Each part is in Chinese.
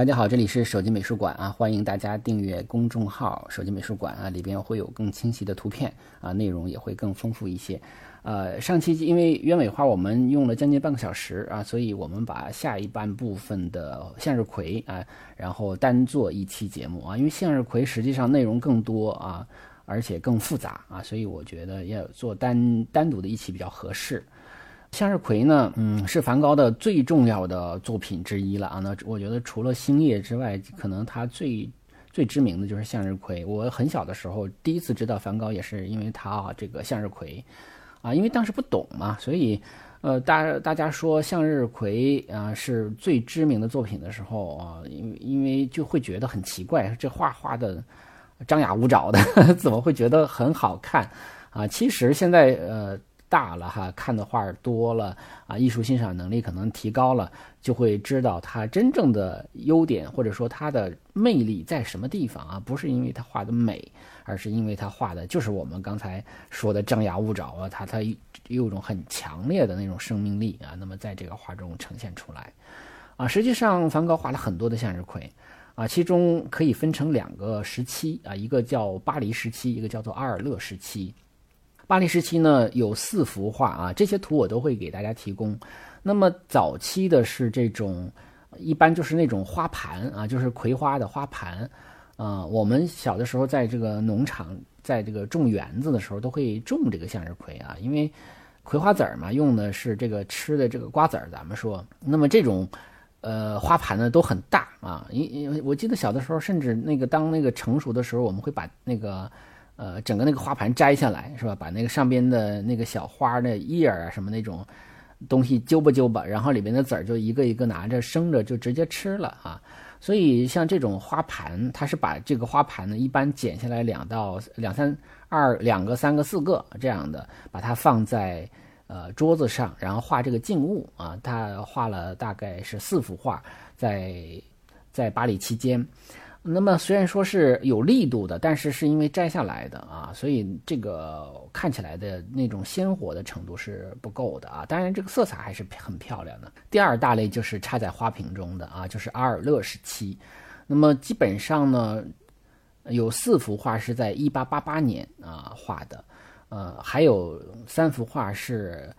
大家好，这里是手机美术馆啊，欢迎大家订阅公众号“手机美术馆”啊，里边会有更清晰的图片啊，内容也会更丰富一些。呃，上期因为鸢尾花我们用了将近半个小时啊，所以我们把下一半部分的向日葵啊，然后单做一期节目啊，因为向日葵实际上内容更多啊，而且更复杂啊，所以我觉得要做单单独的一期比较合适。向日葵呢，嗯，是梵高的最重要的作品之一了啊。那我觉得除了星夜之外，可能他最最知名的就是向日葵。我很小的时候第一次知道梵高，也是因为他啊这个向日葵，啊，因为当时不懂嘛，所以呃，大大家说向日葵啊是最知名的作品的时候啊，因为因为就会觉得很奇怪，这画画的张牙舞爪的，怎么会觉得很好看啊？其实现在呃。大了哈，看的画多了啊，艺术欣赏能力可能提高了，就会知道它真正的优点或者说它的魅力在什么地方啊？不是因为它画的美，而是因为它画的就是我们刚才说的张牙舞爪啊，它它有一种很强烈的那种生命力啊。那么在这个画中呈现出来啊，实际上梵高画了很多的向日葵啊，其中可以分成两个时期啊，一个叫巴黎时期，一个叫做阿尔勒时期。巴黎时期呢有四幅画啊，这些图我都会给大家提供。那么早期的是这种，一般就是那种花盘啊，就是葵花的花盘啊。我们小的时候在这个农场，在这个种园子的时候，都会种这个向日葵啊，因为葵花籽儿嘛，用的是这个吃的这个瓜子儿。咱们说，那么这种呃花盘呢都很大啊，因因我记得小的时候，甚至那个当那个成熟的时候，我们会把那个。呃，整个那个花盘摘下来是吧？把那个上边的那个小花的叶儿啊，什么那种东西揪吧揪吧，然后里边的籽儿就一个一个拿着生着就直接吃了啊。所以像这种花盘，它是把这个花盘呢一般剪下来两到两三二两个三个四个这样的，把它放在呃桌子上，然后画这个静物啊。他画了大概是四幅画，在在巴黎期间。那么虽然说是有力度的，但是是因为摘下来的啊，所以这个看起来的那种鲜活的程度是不够的啊。当然，这个色彩还是很漂亮的。第二大类就是插在花瓶中的啊，就是阿尔勒时期。那么基本上呢，有四幅画是在一八八八年啊画的，呃，还有三幅画是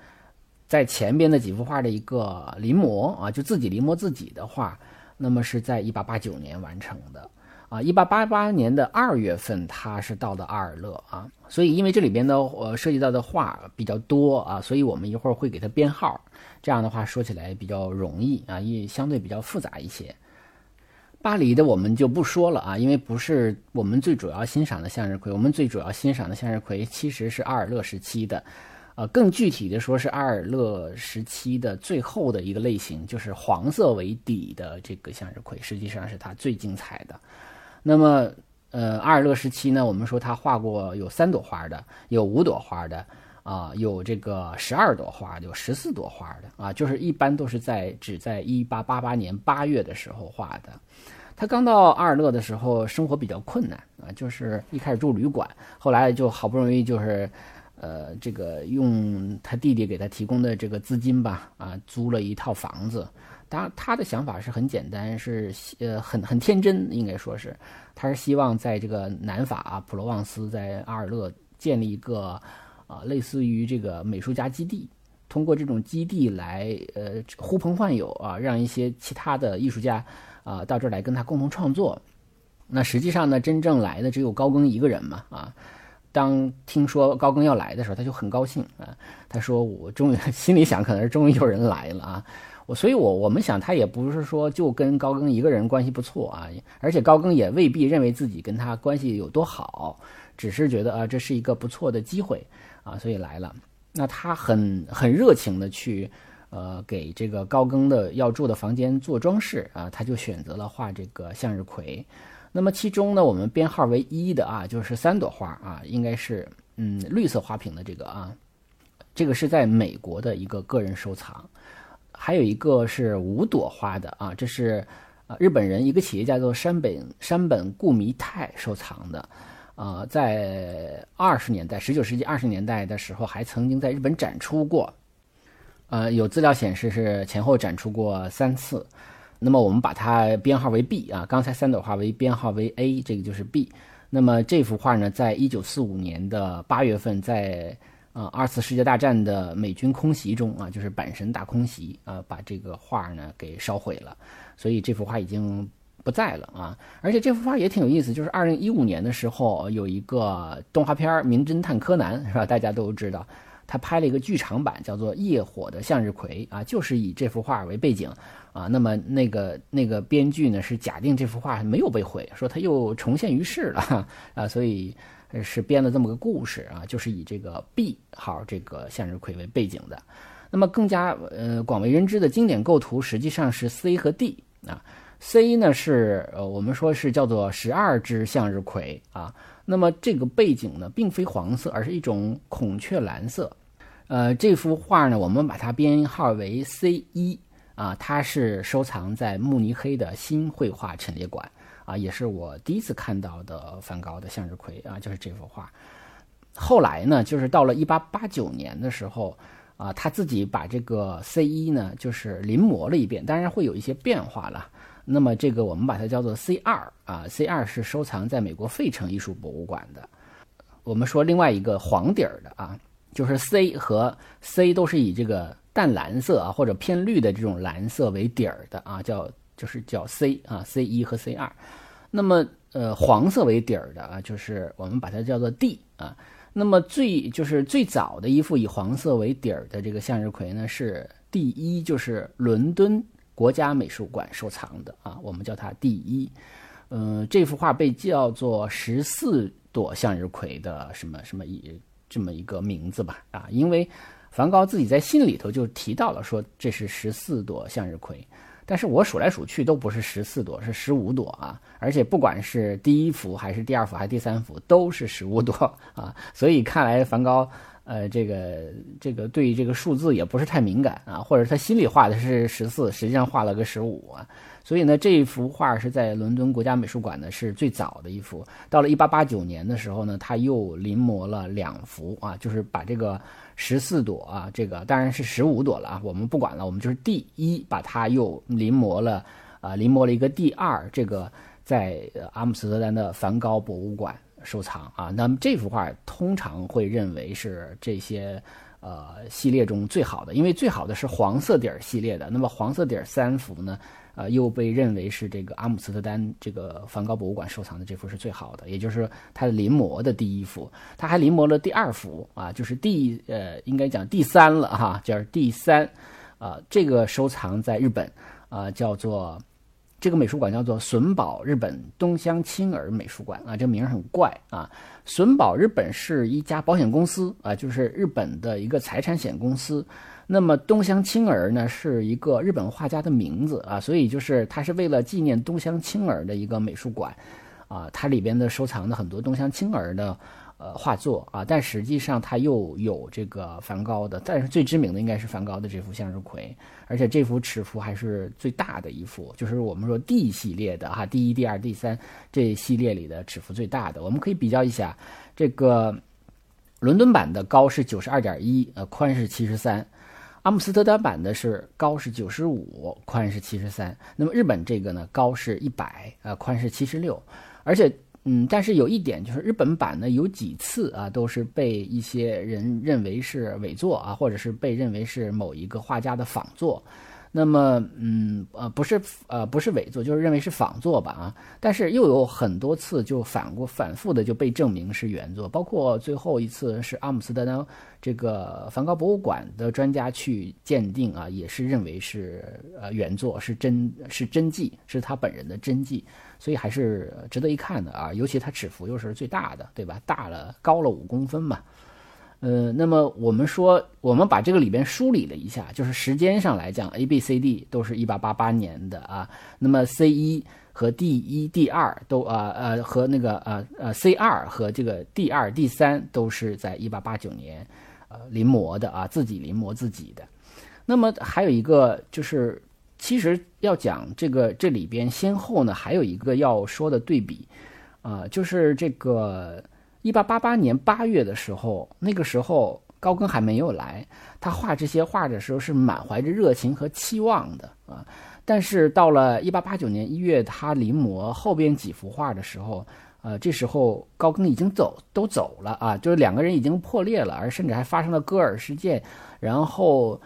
在前边的几幅画的一个临摹啊，就自己临摹自己的画。那么是在一八八九年完成的，啊，一八八八年的二月份，他是到的阿尔勒啊，所以因为这里边的呃涉及到的画比较多啊，所以我们一会儿会给他编号，这样的话说起来比较容易啊，也相对比较复杂一些。巴黎的我们就不说了啊，因为不是我们最主要欣赏的向日葵，我们最主要欣赏的向日葵其实是阿尔勒时期的。呃，更具体的说，是阿尔勒时期的最后的一个类型，就是黄色为底的这个向日葵，实际上是它最精彩的。那么，呃，阿尔勒时期呢，我们说他画过有三朵花的，有五朵花的，啊，有这个十二朵花，有十四朵花的，啊，就是一般都是在只在一八八八年八月的时候画的。他刚到阿尔勒的时候，生活比较困难啊，就是一开始住旅馆，后来就好不容易就是。呃，这个用他弟弟给他提供的这个资金吧，啊，租了一套房子。当然，他的想法是很简单，是呃很很天真，应该说是，他是希望在这个南法啊，普罗旺斯，在阿尔勒建立一个啊类似于这个美术家基地，通过这种基地来呃呼朋唤友啊，让一些其他的艺术家啊到这儿来跟他共同创作。那实际上呢，真正来的只有高更一个人嘛，啊。当听说高更要来的时候，他就很高兴啊。他说：“我终于心里想，可能是终于有人来了啊。”我，所以我我们想，他也不是说就跟高更一个人关系不错啊，而且高更也未必认为自己跟他关系有多好，只是觉得啊，这是一个不错的机会啊，所以来了。那他很很热情的去呃给这个高更的要住的房间做装饰啊，他就选择了画这个向日葵。那么其中呢，我们编号为一的啊，就是三朵花啊，应该是嗯绿色花瓶的这个啊，这个是在美国的一个个人收藏。还有一个是五朵花的啊，这是啊日本人一个企业家叫做山本山本固弥太收藏的，啊，在二十年代，十九世纪二十年代的时候，还曾经在日本展出过，呃，有资料显示是前后展出过三次。那么我们把它编号为 B 啊，刚才三朵花为编号为 A，这个就是 B。那么这幅画呢，在一九四五年的八月份，在呃二次世界大战的美军空袭中啊，就是阪神大空袭啊，把这个画呢给烧毁了，所以这幅画已经不在了啊。而且这幅画也挺有意思，就是二零一五年的时候有一个动画片《名侦探柯南》，是吧？大家都知道。他拍了一个剧场版，叫做《夜火的向日葵》啊，就是以这幅画为背景啊。那么那个那个编剧呢是假定这幅画没有被毁，说他又重现于世了 啊，所以是编了这么个故事啊，就是以这个 B 号这个向日葵为背景的。那么更加呃广为人知的经典构图实际上是 C 和 D 啊，C 呢是呃我们说是叫做十二只向日葵啊。那么这个背景呢并非黄色，而是一种孔雀蓝色。呃，这幅画呢，我们把它编号为 C 一啊，它是收藏在慕尼黑的新绘画陈列馆啊，也是我第一次看到的梵高的向日葵啊，就是这幅画。后来呢，就是到了一八八九年的时候啊，他自己把这个 C 一呢，就是临摹了一遍，当然会有一些变化了。那么这个我们把它叫做 C 二啊，C 二是收藏在美国费城艺术博物馆的。我们说另外一个黄底儿的啊。就是 C 和 C 都是以这个淡蓝色啊或者偏绿的这种蓝色为底儿的啊，叫就是叫 C 啊 C 一和 C 二。那么呃黄色为底儿的啊，就是我们把它叫做 D 啊。那么最就是最早的一幅以黄色为底儿的这个向日葵呢，是第一，就是伦敦国家美术馆收藏的啊，我们叫它第一。嗯，这幅画被叫做十四朵向日葵的什么什么一。这么一个名字吧，啊，因为梵高自己在信里头就提到了，说这是十四朵向日葵，但是我数来数去都不是十四朵，是十五朵啊，而且不管是第一幅还是第二幅还是第三幅，都是十五朵啊，所以看来梵高。呃，这个这个对这个数字也不是太敏感啊，或者他心里画的是十四，实际上画了个十五啊。所以呢，这一幅画是在伦敦国家美术馆呢是最早的一幅。到了一八八九年的时候呢，他又临摹了两幅啊，就是把这个十四朵啊，这个当然是十五朵了啊，我们不管了，我们就是第一把它又临摹了啊，临摹了一个第二，这个在阿姆斯特丹的梵高博物馆。收藏啊，那么这幅画通常会认为是这些呃系列中最好的，因为最好的是黄色底儿系列的。那么黄色底儿三幅呢，呃，又被认为是这个阿姆斯特丹这个梵高博物馆收藏的这幅是最好的，也就是他的临摹的第一幅。他还临摹了第二幅啊，就是第呃应该讲第三了哈，就是第三啊，这个收藏在日本啊，叫做。这个美术馆叫做损保日本东乡青儿美术馆啊，这名儿很怪啊。损保日本是一家保险公司啊，就是日本的一个财产险公司。那么东乡青儿呢，是一个日本画家的名字啊，所以就是它是为了纪念东乡青儿的一个美术馆啊，它里边的收藏的很多东乡青儿的。呃，画作啊，但实际上它又有这个梵高的，但是最知名的应该是梵高的这幅向日葵，而且这幅尺幅还是最大的一幅，就是我们说 D 系列的哈，第一、第二、第三这系列里的尺幅最大的。我们可以比较一下，这个伦敦版的高是九十二点一，呃，宽是七十三；阿姆斯特丹版的是高是九十五，宽是七十三。那么日本这个呢，高是一百，呃，宽是七十六，而且。嗯，但是有一点就是日本版呢，有几次啊，都是被一些人认为是伪作啊，或者是被认为是某一个画家的仿作。那么，嗯，呃，不是，呃，不是伪作，就是认为是仿作吧，啊，但是又有很多次就反过反复的就被证明是原作，包括最后一次是阿姆斯特丹这个梵高博物馆的专家去鉴定啊，也是认为是呃原作，是真，是真迹，是他本人的真迹，所以还是值得一看的啊，尤其他尺幅又是最大的，对吧？大了高了五公分嘛。呃，那么我们说，我们把这个里边梳理了一下，就是时间上来讲，A、B、C、D 都是一八八八年的啊。那么 C 一和 D 一、D 二都啊呃和那个呃呃 C 二和这个 D 二、D 三都是在一八八九年呃临摹的啊，自己临摹自己的。那么还有一个就是，其实要讲这个这里边先后呢，还有一个要说的对比啊，就是这个一八八八年八月的时候，那个时候高更还没有来，他画这些画的时候是满怀着热情和期望的啊。但是到了一八八九年一月，他临摹后边几幅画的时候，呃，这时候高更已经走都走了啊，就是两个人已经破裂了，而甚至还发生了割耳事件。然后，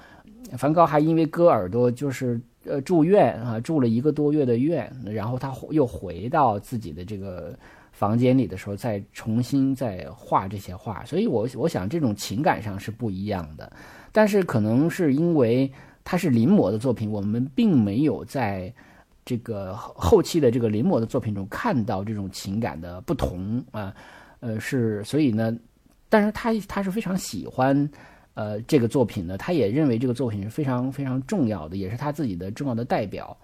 梵高还因为割耳朵就是呃住院啊，住了一个多月的院。然后他又回到自己的这个房间里的时候，再重新再画这些画。所以，我我想这种情感上是不一样的。但是可能是因为。它是临摹的作品，我们并没有在这个后期的这个临摹的作品中看到这种情感的不同啊，呃，是所以呢，但是他他是非常喜欢呃这个作品的，他也认为这个作品是非常非常重要的，也是他自己的重要的代表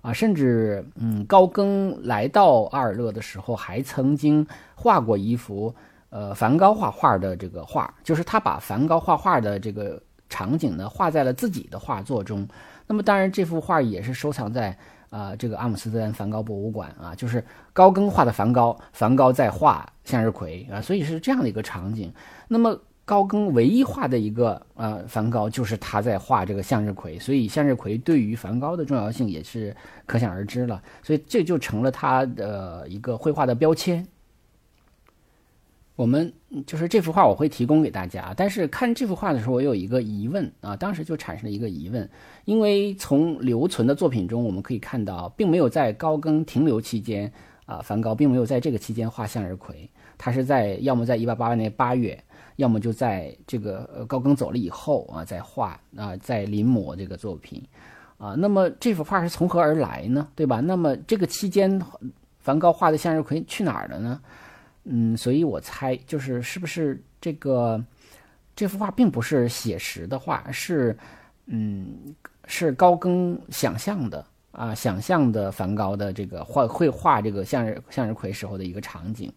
啊，甚至嗯高更来到阿尔勒的时候，还曾经画过一幅呃梵高画画的这个画，就是他把梵高画画的这个。场景呢画在了自己的画作中，那么当然这幅画也是收藏在啊这个阿姆斯特丹梵高博物馆啊，就是高更画的梵高，梵高在画向日葵啊，所以是这样的一个场景。那么高更唯一画的一个呃梵高就是他在画这个向日葵，所以向日葵对于梵高的重要性也是可想而知了，所以这就成了他的一个绘画的标签。我们就是这幅画，我会提供给大家。但是看这幅画的时候，我有一个疑问啊，当时就产生了一个疑问，因为从留存的作品中，我们可以看到，并没有在高更停留期间啊，梵高并没有在这个期间画向日葵，他是在要么在一八八八年八月，要么就在这个高更走了以后啊，在画啊，在临摹这个作品啊。那么这幅画是从何而来呢？对吧？那么这个期间，梵高画的向日葵去哪儿了呢？嗯，所以我猜就是是不是这个这幅画并不是写实的画，是嗯是高更想象的啊，想象的梵高的这个画绘画这个向日向日葵时候的一个场景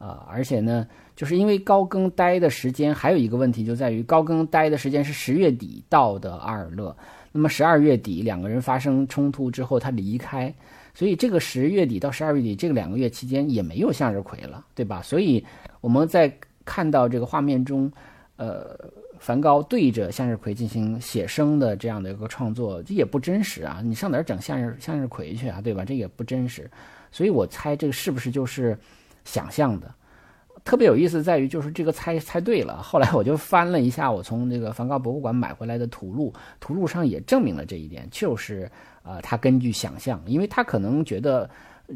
啊，而且呢，就是因为高更待的时间还有一个问题就在于高更待的时间是十月底到的阿尔勒，那么十二月底两个人发生冲突之后他离开。所以这个十月底到十二月底这个两个月期间也没有向日葵了，对吧？所以我们在看到这个画面中，呃，梵高对着向日葵进行写生的这样的一个创作，这也不真实啊！你上哪儿整向日向日葵去啊，对吧？这也不真实。所以我猜这个是不是就是想象的？特别有意思在于，就是这个猜猜对了。后来我就翻了一下我从那个梵高博物馆买回来的图录，图录上也证明了这一点，就是。啊，他根据想象，因为他可能觉得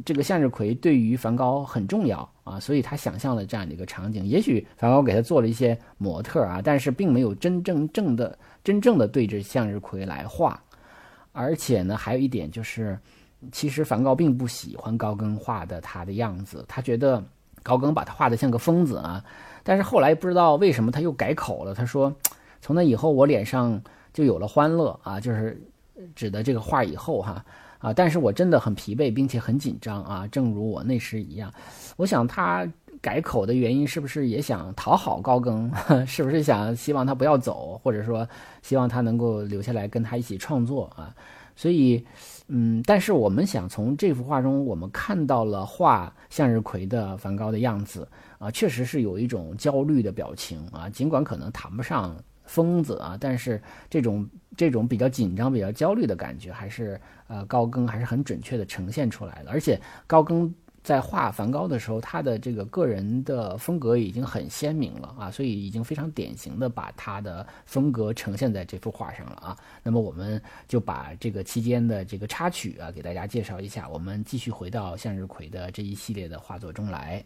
这个向日葵对于梵高很重要啊，所以他想象了这样的一个场景。也许梵高给他做了一些模特啊，但是并没有真正正的真正的对着向日葵来画。而且呢，还有一点就是，其实梵高并不喜欢高更画的他的样子，他觉得高更把他画的像个疯子啊。但是后来不知道为什么他又改口了，他说从那以后我脸上就有了欢乐啊，就是。指的这个画以后哈啊，但是我真的很疲惫，并且很紧张啊，正如我那时一样。我想他改口的原因是不是也想讨好高更？是不是想希望他不要走，或者说希望他能够留下来跟他一起创作啊？所以，嗯，但是我们想从这幅画中，我们看到了画向日葵的梵高的样子啊，确实是有一种焦虑的表情啊，尽管可能谈不上。疯子啊！但是这种这种比较紧张、比较焦虑的感觉，还是呃高更还是很准确的呈现出来了。而且高更在画梵高的时候，他的这个个人的风格已经很鲜明了啊，所以已经非常典型的把他的风格呈现在这幅画上了啊。那么我们就把这个期间的这个插曲啊给大家介绍一下。我们继续回到向日葵的这一系列的画作中来。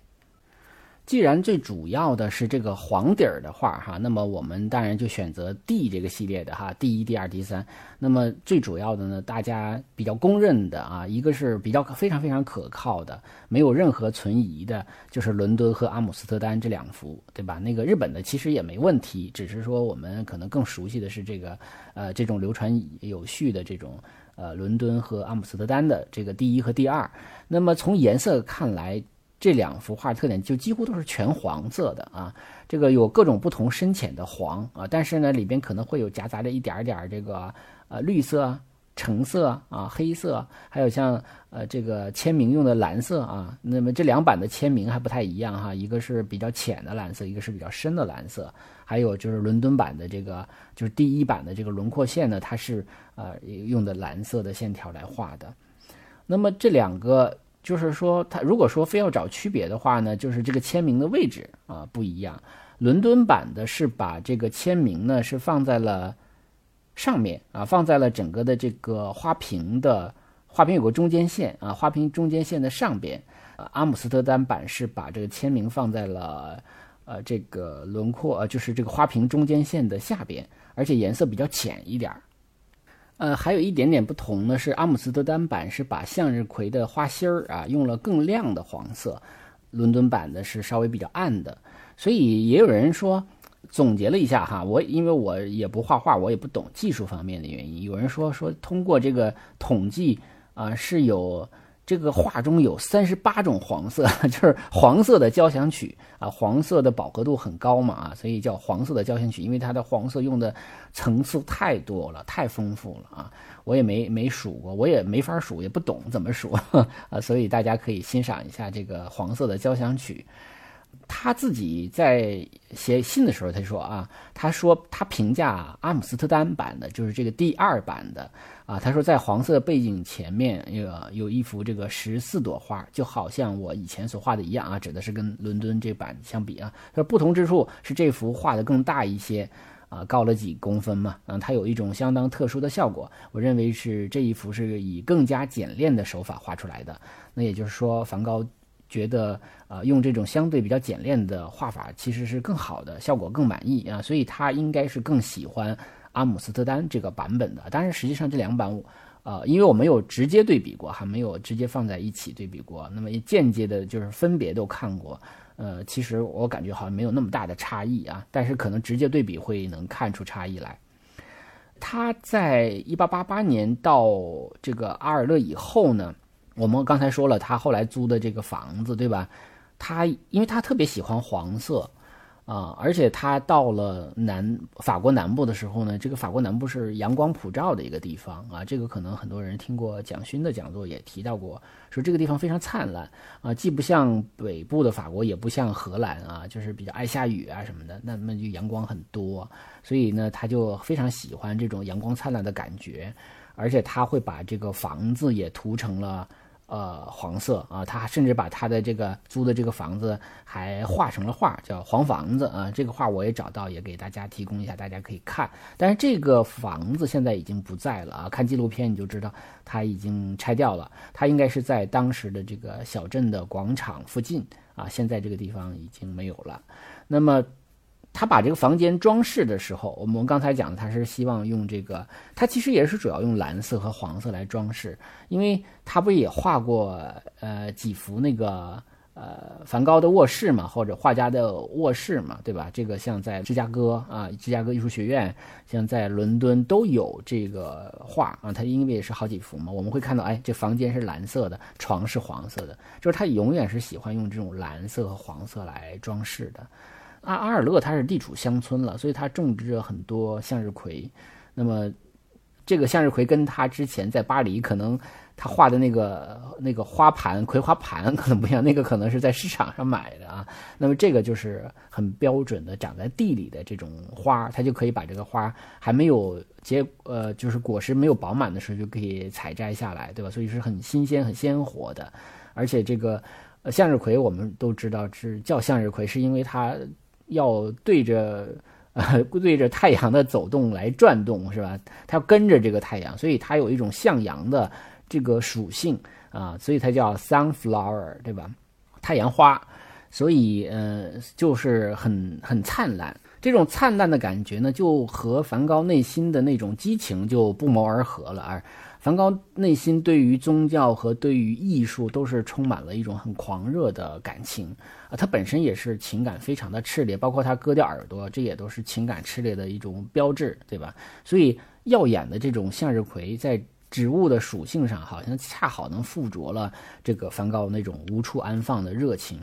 既然最主要的是这个黄底儿的画哈，那么我们当然就选择 D 这个系列的哈，第一、第二、第三。那么最主要的呢，大家比较公认的啊，一个是比较非常非常可靠的，没有任何存疑的，就是伦敦和阿姆斯特丹这两幅，对吧？那个日本的其实也没问题，只是说我们可能更熟悉的是这个呃这种流传有序的这种呃伦敦和阿姆斯特丹的这个第一和第二。那么从颜色看来。这两幅画特点就几乎都是全黄色的啊，这个有各种不同深浅的黄啊，但是呢里边可能会有夹杂着一点点这个呃绿色、橙色啊、黑色，还有像呃这个签名用的蓝色啊。那么这两版的签名还不太一样哈，一个是比较浅的蓝色，一个是比较深的蓝色。还有就是伦敦版的这个就是第一版的这个轮廓线呢，它是呃用的蓝色的线条来画的。那么这两个。就是说，他如果说非要找区别的话呢，就是这个签名的位置啊不一样。伦敦版的是把这个签名呢是放在了上面啊，放在了整个的这个花瓶的花瓶有个中间线啊，花瓶中间线的上边。阿姆斯特丹版是把这个签名放在了呃这个轮廓呃就是这个花瓶中间线的下边，而且颜色比较浅一点儿。呃，还有一点点不同呢，是阿姆斯特丹版是把向日葵的花心儿啊用了更亮的黄色，伦敦版的是稍微比较暗的，所以也有人说，总结了一下哈，我因为我也不画画，我也不懂技术方面的原因，有人说说通过这个统计啊是有。这个画中有三十八种黄色，就是黄色的交响曲啊，黄色的饱和度很高嘛啊，所以叫黄色的交响曲，因为它的黄色用的层次太多了，太丰富了啊，我也没没数过，我也没法数，也不懂怎么数 啊，所以大家可以欣赏一下这个黄色的交响曲。他自己在写信的时候，他说啊，他说他评价阿姆斯特丹版的，就是这个第二版的啊，他说在黄色背景前面有有一幅这个十四朵花，就好像我以前所画的一样啊，指的是跟伦敦这版相比啊，他说不同之处是这幅画的更大一些啊，高了几公分嘛，嗯，它有一种相当特殊的效果，我认为是这一幅是以更加简练的手法画出来的，那也就是说梵高。觉得呃用这种相对比较简练的画法其实是更好的，效果更满意啊，所以他应该是更喜欢阿姆斯特丹这个版本的。当然，实际上这两版，呃，因为我没有直接对比过，还没有直接放在一起对比过，那么也间接的就是分别都看过，呃，其实我感觉好像没有那么大的差异啊，但是可能直接对比会能看出差异来。他在一八八八年到这个阿尔勒以后呢？我们刚才说了，他后来租的这个房子，对吧？他因为他特别喜欢黄色，啊，而且他到了南法国南部的时候呢，这个法国南部是阳光普照的一个地方啊。这个可能很多人听过蒋勋的讲座也提到过，说这个地方非常灿烂啊，既不像北部的法国，也不像荷兰啊，就是比较爱下雨啊什么的。那么就阳光很多，所以呢，他就非常喜欢这种阳光灿烂的感觉，而且他会把这个房子也涂成了。呃，黄色啊，他甚至把他的这个租的这个房子还画成了画，叫黄房子啊。这个画我也找到，也给大家提供一下，大家可以看。但是这个房子现在已经不在了啊，看纪录片你就知道它已经拆掉了。它应该是在当时的这个小镇的广场附近啊，现在这个地方已经没有了。那么。他把这个房间装饰的时候，我们刚才讲的，他是希望用这个，他其实也是主要用蓝色和黄色来装饰，因为他不也画过呃几幅那个呃梵高的卧室嘛，或者画家的卧室嘛，对吧？这个像在芝加哥啊，芝加哥艺术学院，像在伦敦都有这个画啊，他因为也是好几幅嘛，我们会看到，哎，这房间是蓝色的，床是黄色的，就是他永远是喜欢用这种蓝色和黄色来装饰的。阿阿尔勒它是地处乡村了，所以它种植着很多向日葵。那么，这个向日葵跟他之前在巴黎可能他画的那个那个花盘葵花盘可能不一样，那个可能是在市场上买的啊。那么这个就是很标准的长在地里的这种花，它就可以把这个花还没有结呃就是果实没有饱满的时候就可以采摘下来，对吧？所以是很新鲜很鲜活的，而且这个向日葵我们都知道是叫向日葵，是因为它。要对着呃对着太阳的走动来转动是吧？它要跟着这个太阳，所以它有一种向阳的这个属性啊，所以它叫 sunflower 对吧？太阳花，所以呃就是很很灿烂。这种灿烂的感觉呢，就和梵高内心的那种激情就不谋而合了而。梵高内心对于宗教和对于艺术都是充满了一种很狂热的感情啊，他本身也是情感非常的炽烈，包括他割掉耳朵，这也都是情感炽烈的一种标志，对吧？所以耀眼的这种向日葵在植物的属性上，好像恰好能附着了这个梵高那种无处安放的热情。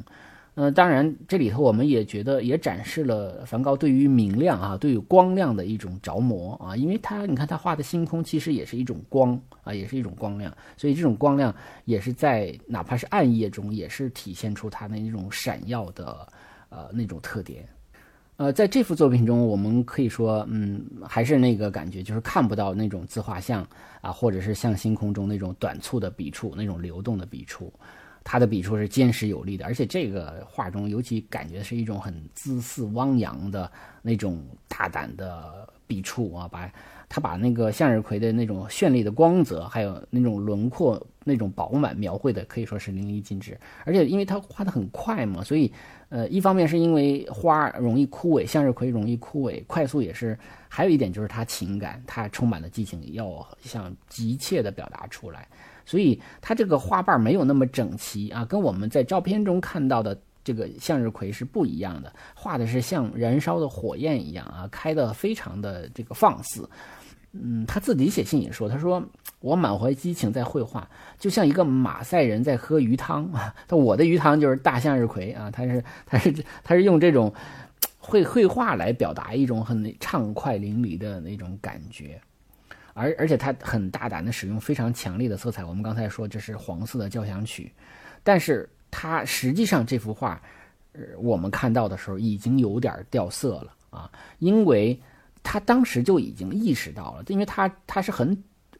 嗯，当然，这里头我们也觉得也展示了梵高对于明亮啊，对于光亮的一种着魔啊，因为他你看他画的星空其实也是一种光啊，也是一种光亮，所以这种光亮也是在哪怕是暗夜中，也是体现出他那种闪耀的呃那种特点。呃，在这幅作品中，我们可以说，嗯，还是那个感觉，就是看不到那种自画像啊，或者是像星空中那种短促的笔触，那种流动的笔触。他的笔触是坚实有力的，而且这个画中尤其感觉是一种很恣肆汪洋的那种大胆的笔触啊，把他把那个向日葵的那种绚丽的光泽，还有那种轮廓那种饱满描绘的可以说是淋漓尽致。而且因为他画的很快嘛，所以呃，一方面是因为花容易枯萎，向日葵容易枯萎，快速也是。还有一点就是它情感，它充满了激情，要想急切的表达出来。所以它这个花瓣没有那么整齐啊，跟我们在照片中看到的这个向日葵是不一样的，画的是像燃烧的火焰一样啊，开的非常的这个放肆。嗯，他自己写信也说，他说我满怀激情在绘画，就像一个马赛人在喝鱼汤啊。他我的鱼汤就是大向日葵啊，他是他是他是用这种绘绘画来表达一种很畅快淋漓的那种感觉。而而且他很大胆的使用非常强烈的色彩，我们刚才说这是黄色的交响曲，但是他实际上这幅画，呃，我们看到的时候已经有点掉色了啊，因为他当时就已经意识到了，因为他他是很，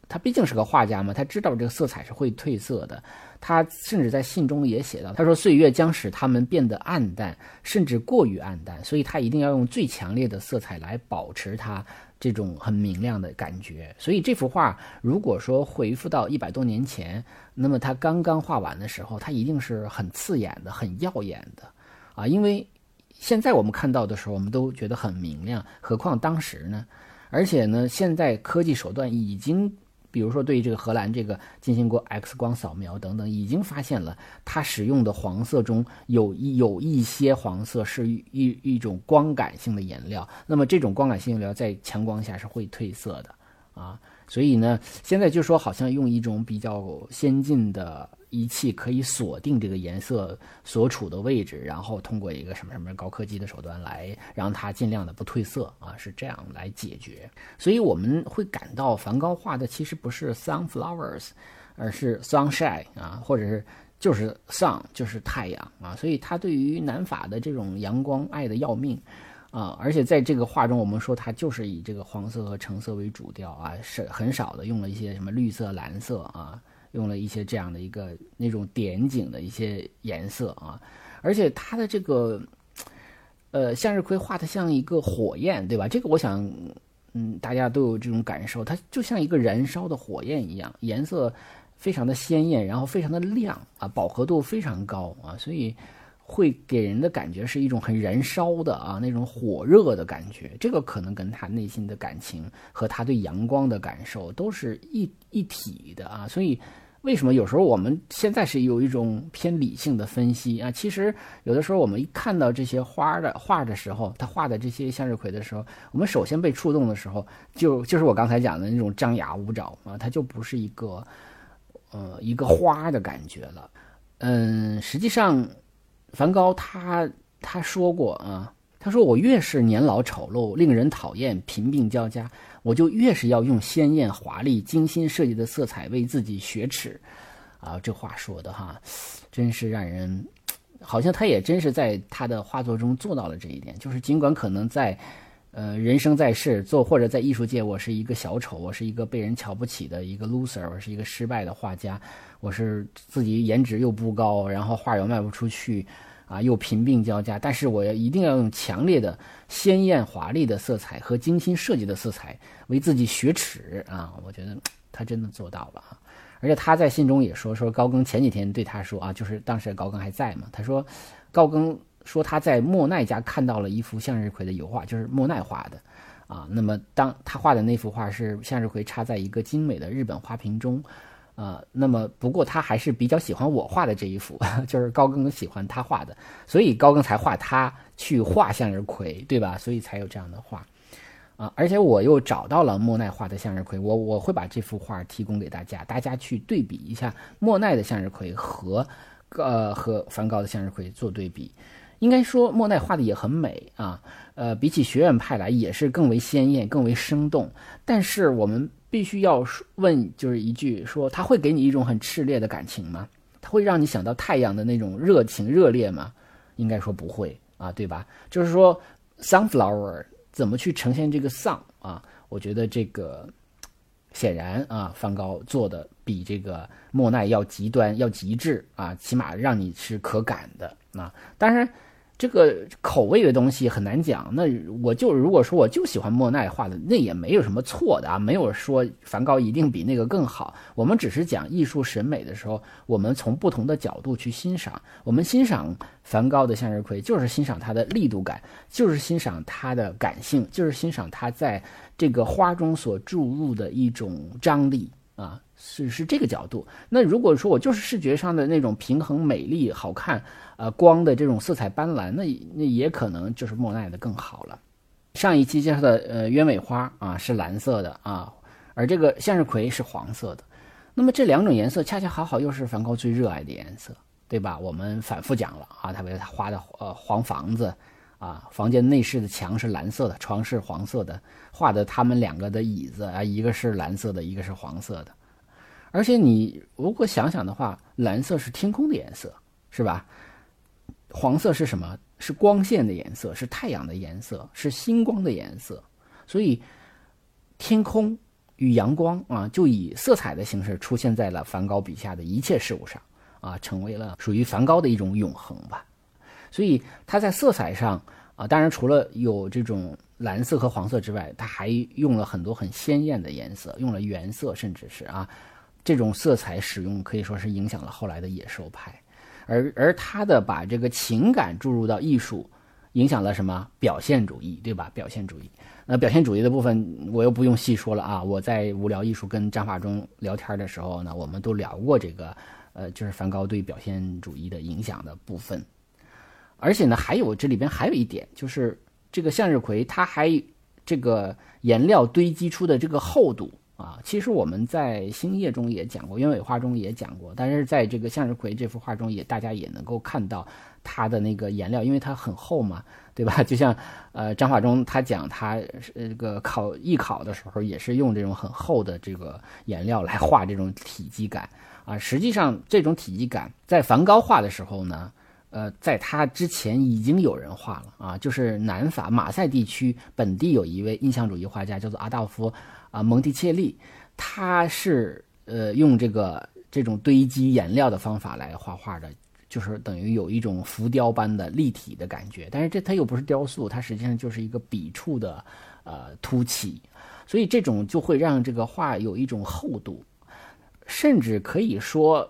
他毕竟是个画家嘛，他知道这个色彩是会褪色的，他甚至在信中也写到，他说岁月将使它们变得暗淡，甚至过于暗淡，所以他一定要用最强烈的色彩来保持它。这种很明亮的感觉，所以这幅画如果说回复到一百多年前，那么他刚刚画完的时候，它一定是很刺眼的、很耀眼的，啊，因为现在我们看到的时候，我们都觉得很明亮，何况当时呢？而且呢，现在科技手段已经。比如说，对这个荷兰这个进行过 X 光扫描等等，已经发现了它使用的黄色中有一有一些黄色是一一种光感性的颜料。那么这种光感性颜料在强光下是会褪色的啊。所以呢，现在就说好像用一种比较先进的。仪器可以锁定这个颜色所处的位置，然后通过一个什么什么高科技的手段来让它尽量的不褪色啊，是这样来解决。所以我们会感到梵高画的其实不是 sunflowers，而是 sunshine 啊，或者是就是 sun 就是太阳啊。所以他对于南法的这种阳光爱的要命啊，而且在这个画中，我们说他就是以这个黄色和橙色为主调啊，是很少的用了一些什么绿色、蓝色啊。用了一些这样的一个那种点景的一些颜色啊，而且它的这个呃向日葵画的像一个火焰，对吧？这个我想，嗯，大家都有这种感受，它就像一个燃烧的火焰一样，颜色非常的鲜艳，然后非常的亮啊，饱和度非常高啊，所以会给人的感觉是一种很燃烧的啊那种火热的感觉。这个可能跟他内心的感情和他对阳光的感受都是一一体的啊，所以。为什么有时候我们现在是有一种偏理性的分析啊？其实有的时候我们一看到这些花的画的时候，他画的这些向日葵的时候，我们首先被触动的时候，就就是我刚才讲的那种张牙舞爪啊，它就不是一个呃一个花的感觉了。嗯，实际上，梵高他他说过啊，他说我越是年老丑陋、令人讨厌、贫病交加。我就越是要用鲜艳、华丽、精心设计的色彩为自己雪耻，啊，这话说的哈，真是让人，好像他也真是在他的画作中做到了这一点。就是尽管可能在，呃，人生在世做或者在艺术界，我是一个小丑，我是一个被人瞧不起的一个 loser，我是一个失败的画家，我是自己颜值又不高，然后画又卖不出去。啊，又贫病交加，但是我要一定要用强烈的、鲜艳、华丽的色彩和精心设计的色彩为自己雪耻啊！我觉得他真的做到了啊！而且他在信中也说，说高更前几天对他说啊，就是当时高更还在嘛，他说高更说他在莫奈家看到了一幅向日葵的油画，就是莫奈画的啊。那么当他画的那幅画是向日葵插在一个精美的日本花瓶中。啊，那么不过他还是比较喜欢我画的这一幅，就是高更喜欢他画的，所以高更才画他去画向日葵，对吧？所以才有这样的画。啊，而且我又找到了莫奈画的向日葵，我我会把这幅画提供给大家，大家去对比一下莫奈的向日葵和，呃和梵高的向日葵做对比。应该说莫奈画的也很美啊，呃，比起学院派来也是更为鲜艳、更为生动。但是我们必须要问，就是一句说，他会给你一种很炽烈的感情吗？他会让你想到太阳的那种热情、热烈吗？应该说不会啊，对吧？就是说，sunflower。怎么去呈现这个丧啊？我觉得这个显然啊，梵高做的比这个莫奈要极端、要极致啊，起码让你是可感的啊。当然。这个口味的东西很难讲。那我就如果说我就喜欢莫奈画的，那也没有什么错的啊，没有说梵高一定比那个更好。我们只是讲艺术审美的时候，我们从不同的角度去欣赏。我们欣赏梵高的向日葵，就是欣赏它的力度感，就是欣赏它的感性，就是欣赏它在这个花中所注入的一种张力啊。是是这个角度。那如果说我就是视觉上的那种平衡、美丽、好看，呃，光的这种色彩斑斓，那那也可能就是莫奈的更好了。上一期介绍的呃鸢尾花啊是蓝色的啊，而这个向日葵是黄色的。那么这两种颜色恰恰好好又是梵高最热爱的颜色，对吧？我们反复讲了啊，他为他画的呃黄房子啊，房间内饰的墙是蓝色的，床是黄色的，画的他们两个的椅子啊，一个是蓝色的，一个是黄色的。而且你如果想想的话，蓝色是天空的颜色，是吧？黄色是什么？是光线的颜色，是太阳的颜色，是星光的颜色。所以，天空与阳光啊，就以色彩的形式出现在了梵高笔下的一切事物上啊，成为了属于梵高的一种永恒吧。所以他在色彩上啊，当然除了有这种蓝色和黄色之外，他还用了很多很鲜艳的颜色，用了原色，甚至是啊。这种色彩使用可以说是影响了后来的野兽派，而而他的把这个情感注入到艺术，影响了什么表现主义，对吧？表现主义，那表现主义的部分我又不用细说了啊。我在无聊艺术跟张法中聊天的时候呢，我们都聊过这个，呃，就是梵高对表现主义的影响的部分。而且呢，还有这里边还有一点，就是这个向日葵，它还这个颜料堆积出的这个厚度。啊，其实我们在星夜中也讲过，鸢尾花中也讲过，但是在这个向日葵这幅画中也，大家也能够看到它的那个颜料，因为它很厚嘛，对吧？就像呃张法中他讲他呃这个考艺考的时候，也是用这种很厚的这个颜料来画这种体积感啊。实际上这种体积感在梵高画的时候呢，呃，在他之前已经有人画了啊，就是南法马赛地区本地有一位印象主义画家叫做阿道夫。啊，蒙蒂切利，他是呃用这个这种堆积颜料的方法来画画的，就是等于有一种浮雕般的立体的感觉。但是这它又不是雕塑，它实际上就是一个笔触的呃凸起，所以这种就会让这个画有一种厚度，甚至可以说。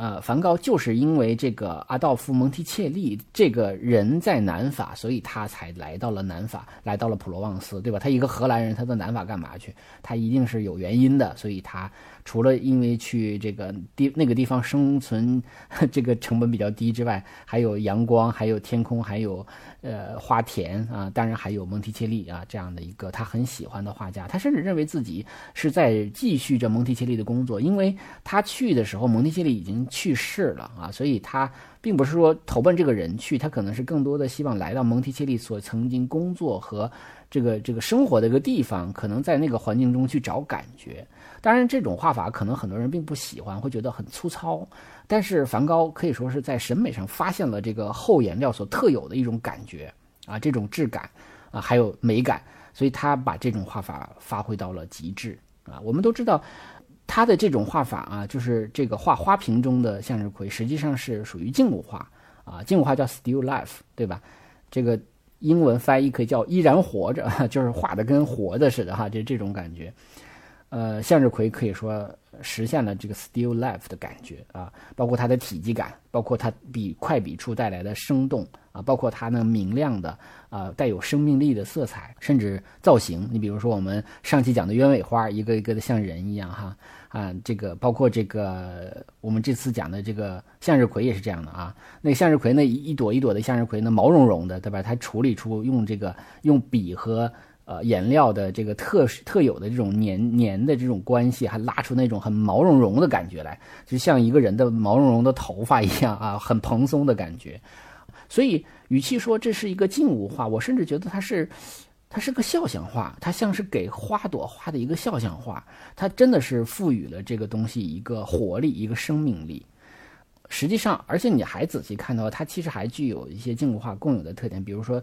呃，梵高就是因为这个阿道夫·蒙提切利这个人在南法，所以他才来到了南法，来到了普罗旺斯，对吧？他一个荷兰人，他到南法干嘛去？他一定是有原因的，所以他。除了因为去这个地那个地方生存，这个成本比较低之外，还有阳光，还有天空，还有呃花田啊，当然还有蒙提切利啊这样的一个他很喜欢的画家。他甚至认为自己是在继续着蒙提切利的工作，因为他去的时候蒙提切利已经去世了啊，所以他并不是说投奔这个人去，他可能是更多的希望来到蒙提切利所曾经工作和这个这个生活的一个地方，可能在那个环境中去找感觉。当然，这种画法可能很多人并不喜欢，会觉得很粗糙。但是梵高可以说是在审美上发现了这个厚颜料所特有的一种感觉啊，这种质感啊，还有美感，所以他把这种画法发挥到了极致啊。我们都知道，他的这种画法啊，就是这个画花瓶中的向日葵，实际上是属于静物画啊，静物画叫 still life，对吧？这个英文翻译可以叫依然活着，就是画的跟活的似的哈，就这种感觉。呃，向日葵可以说实现了这个 still life 的感觉啊，包括它的体积感，包括它笔快笔触带来的生动啊，包括它那明亮的啊带有生命力的色彩，甚至造型。你比如说我们上期讲的鸢尾花，一个一个的像人一样哈啊，这个包括这个我们这次讲的这个向日葵也是这样的啊。那向日葵那一朵一朵的向日葵，那毛茸茸的，对吧？它处理出用这个用笔和呃颜料的这个特特有的这种粘粘的这种关系，还拉出那种很毛茸茸的感觉来，就像一个人的毛茸茸的头发一样啊，很蓬松的感觉。所以，与其说这是一个静物画，我甚至觉得它是。它是个肖像画，它像是给花朵画的一个肖像画，它真的是赋予了这个东西一个活力、一个生命力。实际上，而且你还仔细看到，它其实还具有一些静物画共有的特点，比如说，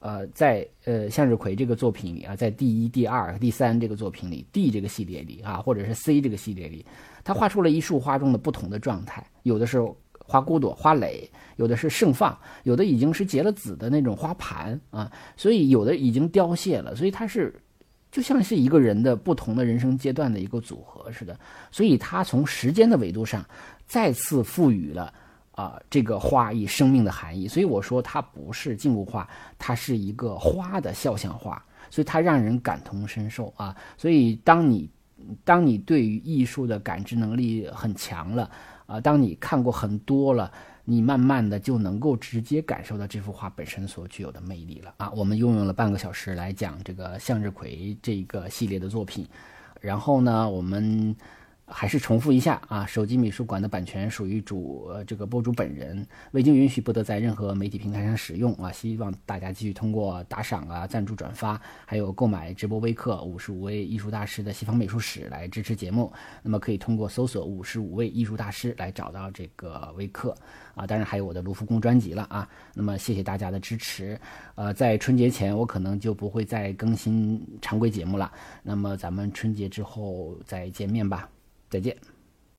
呃，在呃向日葵这个作品里啊，在第一、第二、第三这个作品里，D 这个系列里啊，或者是 C 这个系列里，它画出了一束花中的不同的状态，有的时候。花骨朵、花蕾，有的是盛放，有的已经是结了籽的那种花盘啊，所以有的已经凋谢了，所以它是就像是一个人的不同的人生阶段的一个组合似的，所以它从时间的维度上再次赋予了啊这个花以生命的含义，所以我说它不是静物画，它是一个花的肖像画，所以它让人感同身受啊，所以当你当你对于艺术的感知能力很强了。啊，当你看过很多了，你慢慢的就能够直接感受到这幅画本身所具有的魅力了啊！我们用用了半个小时来讲这个向日葵这个系列的作品，然后呢，我们。还是重复一下啊，手机美术馆的版权属于主这个博主本人，未经允许不得在任何媒体平台上使用啊。希望大家继续通过打赏啊、赞助、转发，还有购买直播微课五十五位艺术大师的西方美术史来支持节目。那么可以通过搜索五十五位艺术大师来找到这个微课啊。当然还有我的卢浮宫专辑了啊。那么谢谢大家的支持。呃，在春节前我可能就不会再更新常规节目了。那么咱们春节之后再见面吧。再见。